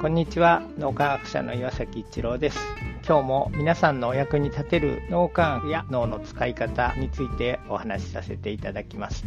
こんにちは。脳科学者の岩崎一郎です。今日も皆さんのお役に立てる脳科学や脳の使い方についてお話しさせていただきます。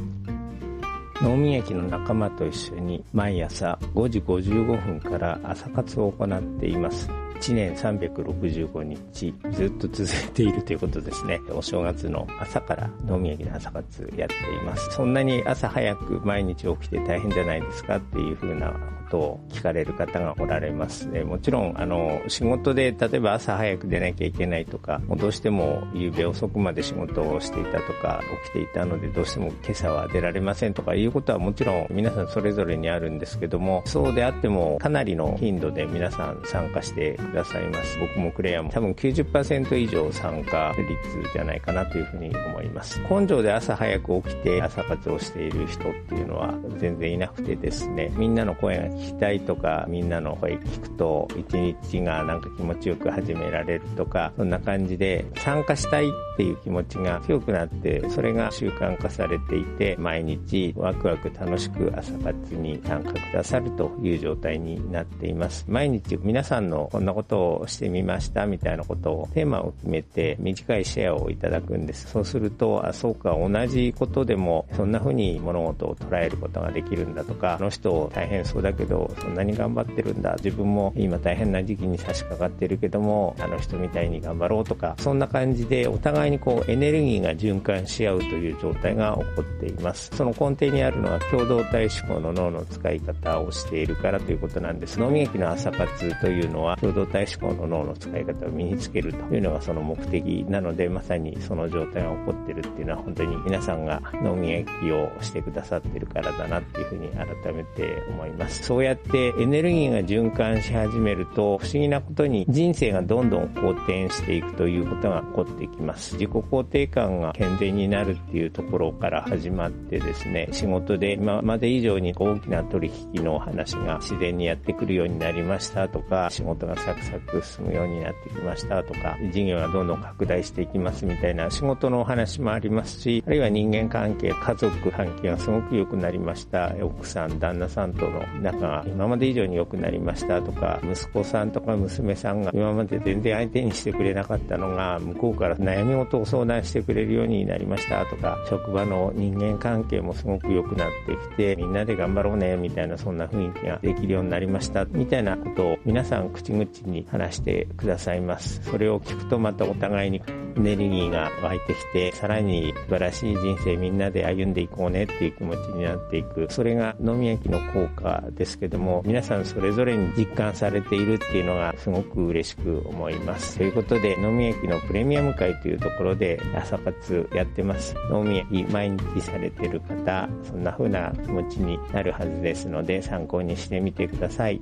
脳みやきの仲間と一緒に毎朝5時55分から朝活を行っています。1年365日ずっと続いているということですね。お正月の朝から飲み焼きの朝活やっています。そんなに朝早く毎日起きて大変じゃないですかっていう風なことを聞かれる方がおられますで。もちろん、あの、仕事で例えば朝早く出なきゃいけないとか、もうどうしても夕べ遅くまで仕事をしていたとか、起きていたのでどうしても今朝は出られませんとかいうことはもちろん皆さんそれぞれにあるんですけども、そうであってもかなりの頻度で皆さん参加してくださいます。僕もクレアも多分90%以上参加率じゃないかなというふうに思います。根性で朝早く起きて朝活をしている人っていうのは全然いなくてですね、みんなの声が聞きたいとか、みんなの声聞くと一日がなんか気持ちよく始められるとか、そんな感じで参加したいっていう気持ちが強くなって、それが習慣化されていて、毎日ワクワク楽しく朝活に参加くださるという状態になっています。毎日皆さんのこんなことをしてみましたみたいなことをテーマを決めて短いシェアをいただくんです。そうすると、あ、そうか、同じことでもそんな風に物事を捉えることができるんだとか、あの人大変そうだけど、そんなに頑張ってるんだ。自分も今大変な時期に差し掛かってるけども、あの人みたいに頑張ろうとか、そんな感じでお互いにこうエネルギーが循環し合うという状態が起こっています。その根底にあるのは共同体思考の脳の使い方をしているからということなんです。脳みの朝活というのは共同体思考の脳の使い方を身につけるというのがその目的なので、まさにその状態が起こってるっていうのは本当に皆さんが脳みやきをしてくださってるからだなっていうふうに改めて思います。そうやってエネルギーが循環し始めると、不思議なことに人生がどんどん好転していくということが起こってきます。自己肯定感が健全になるっていうところから始まってですね、仕事で今まで以上に大きな取引の話が自然にやってくるようになりましたとか、仕事がサクサク進むようになってきましたとか、事業がどんどん拡大していきますみたいな仕事のお話もありますし、あるいは人間関係、家族関係がすごく良くなりました。奥さん、旦那さんとの仲が今まで以上に良くなりましたとか、息子さんとか娘さんが今まで全然相手にしてくれなかったのが、向こうから悩み事を相談してくれるようになりましたとか、職場の人間関係もすごく良くなってきて、みんなで頑張ろうね、みたいなそんな雰囲気ができるようになりました、みたいなことを皆さん口々に話してくださいます。それを聞くとまたお互いにエネルギーが湧いてきて、さらに素晴らしい人生みんなで歩んでいこうねっていう気持ちになっていく。それが飲み焼きの効果ですけども、皆さんそれぞれに実感されているっていうのがすごく嬉しく思います。ということで、飲み焼きのプレミアム会というところで朝活やってます。飲み焼き毎日されてる方、そんな風な気持ちになるはずですので、参考にしてみてください。